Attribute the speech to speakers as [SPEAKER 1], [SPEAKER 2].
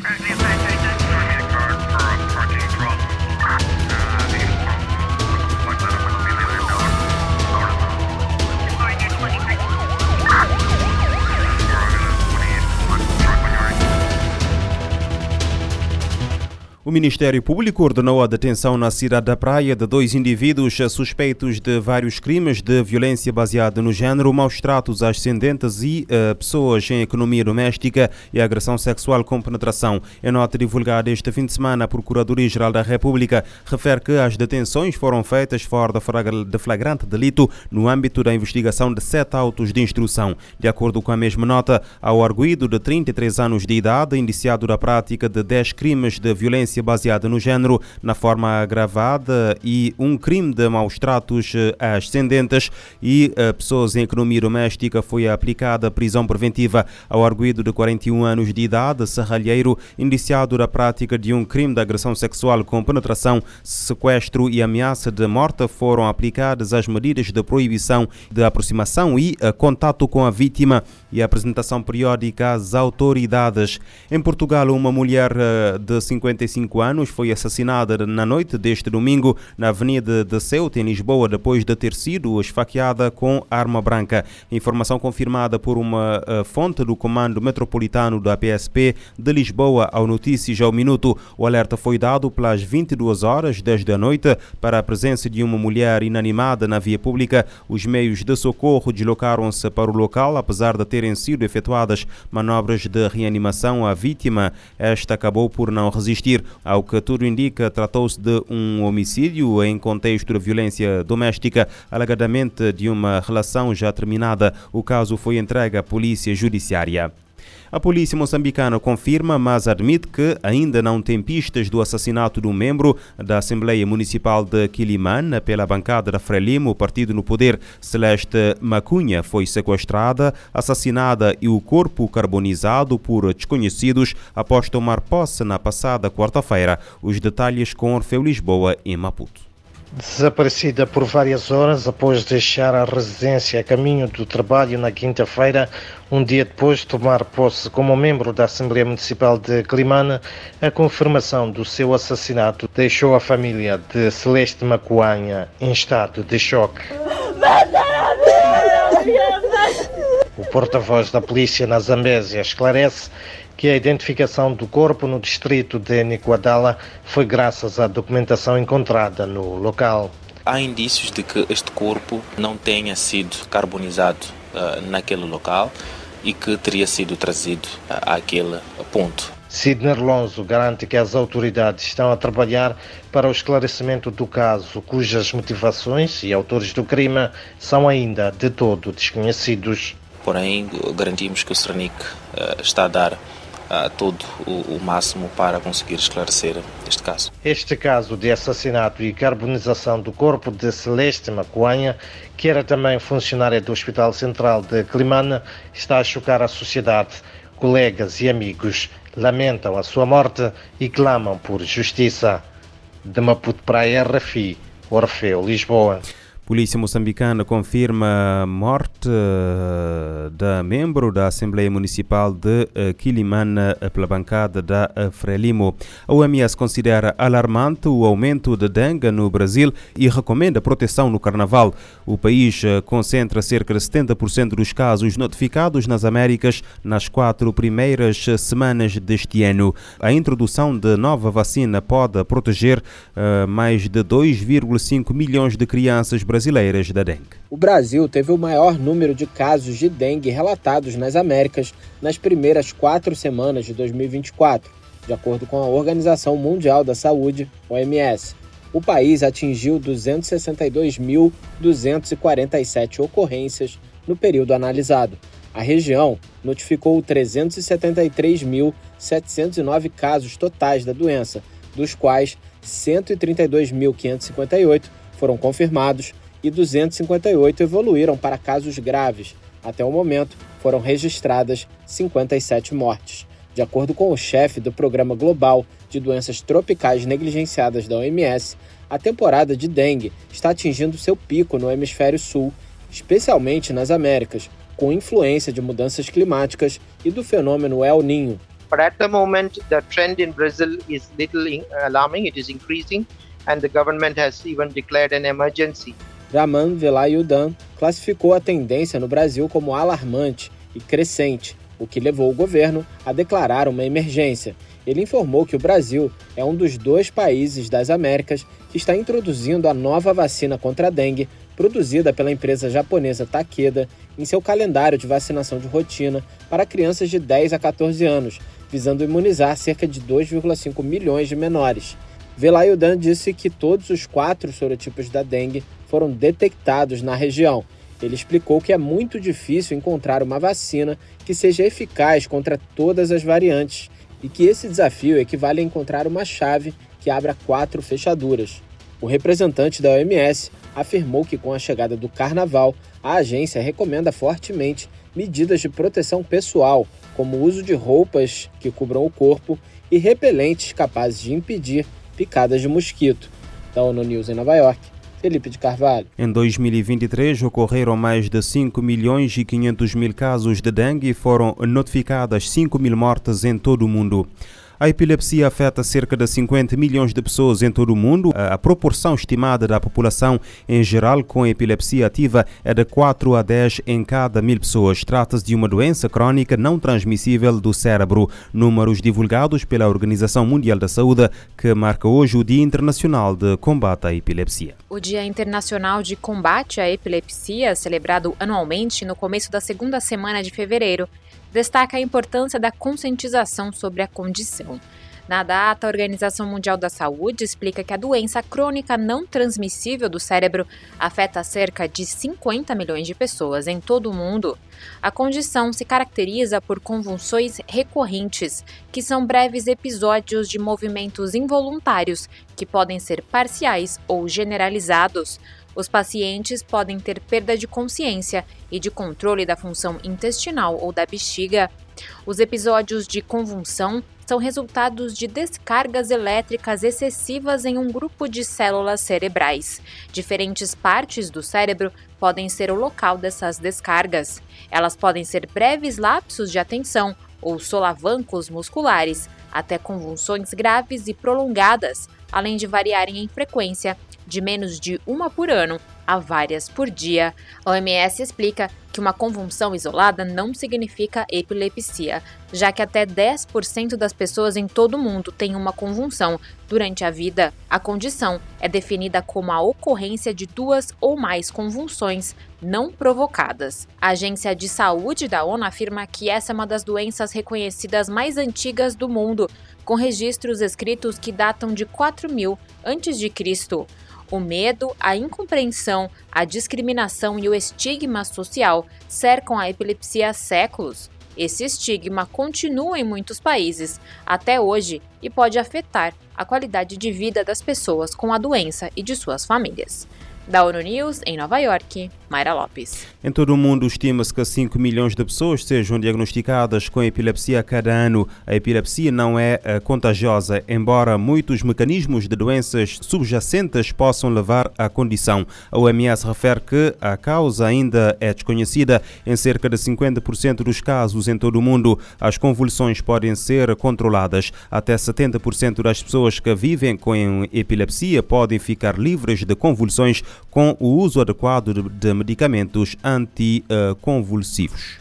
[SPEAKER 1] All right, O Ministério Público ordenou a detenção na cidade da Praia de dois indivíduos suspeitos de vários crimes de violência baseada no género, maus tratos ascendentes e uh, pessoas em economia doméstica e agressão sexual com penetração. Em nota divulgada este fim de semana, a Procuradoria-Geral da República refere que as detenções foram feitas fora de flagrante delito no âmbito da investigação de sete autos de instrução. De acordo com a mesma nota, ao arguído de 33 anos de idade, indiciado da prática de 10 crimes de violência violência baseada no género na forma agravada e um crime de maus tratos a ascendentes. E a pessoas em economia doméstica foi aplicada prisão preventiva ao arguído de 41 anos de idade, serralheiro, indiciado da prática de um crime de agressão sexual com penetração, sequestro e ameaça de morte foram aplicadas as medidas de proibição de aproximação e contato com a vítima e a apresentação periódica às autoridades. Em Portugal, uma mulher de 55 25 anos, foi assassinada na noite deste domingo na Avenida de Ceuta, em Lisboa, depois de ter sido esfaqueada com arma branca. Informação confirmada por uma uh, fonte do Comando Metropolitano da PSP de Lisboa ao Notícias ao Minuto. O alerta foi dado pelas 22 horas desde a noite para a presença de uma mulher inanimada na via pública. Os meios de socorro deslocaram-se para o local, apesar de terem sido efetuadas manobras de reanimação à vítima. Esta acabou por não resistir. Ao que tudo indica, tratou-se de um homicídio em contexto de violência doméstica, alegadamente de uma relação já terminada. O caso foi entregue à Polícia Judiciária. A polícia moçambicana confirma, mas admite que ainda não tem pistas do assassinato de um membro da Assembleia Municipal de Quilimane pela bancada da Frelimo. Partido no poder, Celeste Macunha, foi sequestrada, assassinada e o corpo carbonizado por desconhecidos após tomar posse na passada quarta-feira. Os detalhes com Orfeu Lisboa em Maputo.
[SPEAKER 2] Desaparecida por várias horas após deixar a residência a caminho do trabalho na quinta-feira, um dia depois de tomar posse como membro da Assembleia Municipal de Climane, a confirmação do seu assassinato deixou a família de Celeste Macuanha em estado de choque. O porta-voz da polícia na Zambésia esclarece que a identificação do corpo no distrito de Nicoadala foi graças à documentação encontrada no local.
[SPEAKER 3] Há indícios de que este corpo não tenha sido carbonizado uh, naquele local e que teria sido trazido uh, àquele ponto.
[SPEAKER 2] Sidney Alonso garante que as autoridades estão a trabalhar para o esclarecimento do caso, cujas motivações e autores do crime são ainda de todo desconhecidos.
[SPEAKER 3] Porém, garantimos que o Cernic uh, está a dar uh, todo o, o, máximo para conseguir esclarecer este caso.
[SPEAKER 2] Este caso de assassinato e carbonização do corpo de Celeste Macuanha, que era também funcionária do Hospital Central de Climane, está a chocar a sociedade. Colegas e amigos lamentam a sua morte e clamam por justiça. De Maputo para a RFI, Orfeu, Lisboa.
[SPEAKER 1] Polícia moçambicana confirma a morte uh, da membro da Assembleia Municipal de uh, Quilimana pela bancada da Frelimo. A OMS considera alarmante o aumento de dengue no Brasil e recomenda proteção no carnaval. O país concentra cerca de 70% dos casos notificados nas Américas nas quatro primeiras semanas deste ano. A introdução de nova vacina pode proteger mais de 2,5 milhões de crianças brasileiras brasileiras da dengue.
[SPEAKER 4] O Brasil teve o maior número de casos de dengue relatados nas Américas nas primeiras quatro semanas de 2024, de acordo com a Organização Mundial da Saúde, OMS. O país atingiu 262.247 ocorrências no período analisado. A região notificou 373.709 casos totais da doença, dos quais 132.558 foram confirmados e 258 evoluíram para casos graves. Até o momento, foram registradas 57 mortes. De acordo com o chefe do Programa Global de Doenças Tropicais Negligenciadas da OMS, a temporada de dengue está atingindo seu pico no hemisfério sul, especialmente nas Américas, com influência de mudanças climáticas e do fenômeno El Ninho.
[SPEAKER 5] But at the moment, the trend in Brazil is little alarming. It is increasing, and the government has even declared an emergency.
[SPEAKER 4] Raman Velayudan classificou a tendência no Brasil como alarmante e crescente, o que levou o governo a declarar uma emergência. Ele informou que o Brasil é um dos dois países das Américas que está introduzindo a nova vacina contra a dengue produzida pela empresa japonesa Takeda em seu calendário de vacinação de rotina para crianças de 10 a 14 anos, visando imunizar cerca de 2,5 milhões de menores. Velayudan disse que todos os quatro sorotipos da dengue foram detectados na região. Ele explicou que é muito difícil encontrar uma vacina que seja eficaz contra todas as variantes e que esse desafio equivale a encontrar uma chave que abra quatro fechaduras. O representante da OMS afirmou que com a chegada do carnaval, a agência recomenda fortemente medidas de proteção pessoal, como o uso de roupas que cubram o corpo e repelentes capazes de impedir picadas de mosquito. Da ONU News em Nova York, Felipe de Carvalho.
[SPEAKER 1] Em 2023, ocorreram mais de 5 milhões e 500 mil casos de dengue e foram notificadas 5 mil mortes em todo o mundo. A epilepsia afeta cerca de 50 milhões de pessoas em todo o mundo. A proporção estimada da população em geral com epilepsia ativa é de 4 a 10 em cada mil pessoas. Trata-se de uma doença crônica não transmissível do cérebro. Números divulgados pela Organização Mundial da Saúde, que marca hoje o Dia Internacional de Combate à Epilepsia.
[SPEAKER 6] O Dia Internacional de Combate à Epilepsia, celebrado anualmente no começo da segunda semana de fevereiro, destaca a importância da conscientização sobre a condição. Na data, a Organização Mundial da Saúde explica que a doença crônica não transmissível do cérebro afeta cerca de 50 milhões de pessoas em todo o mundo. A condição se caracteriza por convulsões recorrentes, que são breves episódios de movimentos involuntários que podem ser parciais ou generalizados, os pacientes podem ter perda de consciência e de controle da função intestinal ou da bexiga. Os episódios de convulsão são resultados de descargas elétricas excessivas em um grupo de células cerebrais. Diferentes partes do cérebro podem ser o local dessas descargas. Elas podem ser breves lapsos de atenção ou solavancos musculares, até convulsões graves e prolongadas, além de variarem em frequência de menos de uma por ano a várias por dia. A OMS explica que uma convulsão isolada não significa epilepsia, já que até 10% das pessoas em todo o mundo têm uma convulsão durante a vida. A condição é definida como a ocorrência de duas ou mais convulsões não provocadas. A Agência de Saúde da ONU afirma que essa é uma das doenças reconhecidas mais antigas do mundo, com registros escritos que datam de 4000 a.C. O medo, a incompreensão, a discriminação e o estigma social cercam a epilepsia há séculos. Esse estigma continua em muitos países até hoje e pode afetar a qualidade de vida das pessoas com a doença e de suas famílias. Da ONU News, em Nova York, Mayra Lopes.
[SPEAKER 1] Em todo o mundo, estima-se que 5 milhões de pessoas sejam diagnosticadas com epilepsia cada ano. A epilepsia não é uh, contagiosa, embora muitos mecanismos de doenças subjacentes possam levar à condição. A OMS refere que a causa ainda é desconhecida em cerca de 50% dos casos em todo o mundo. As convulsões podem ser controladas. Até 70% das pessoas que vivem com epilepsia podem ficar livres de convulsões com o uso adequado de medicamentos anticonvulsivos.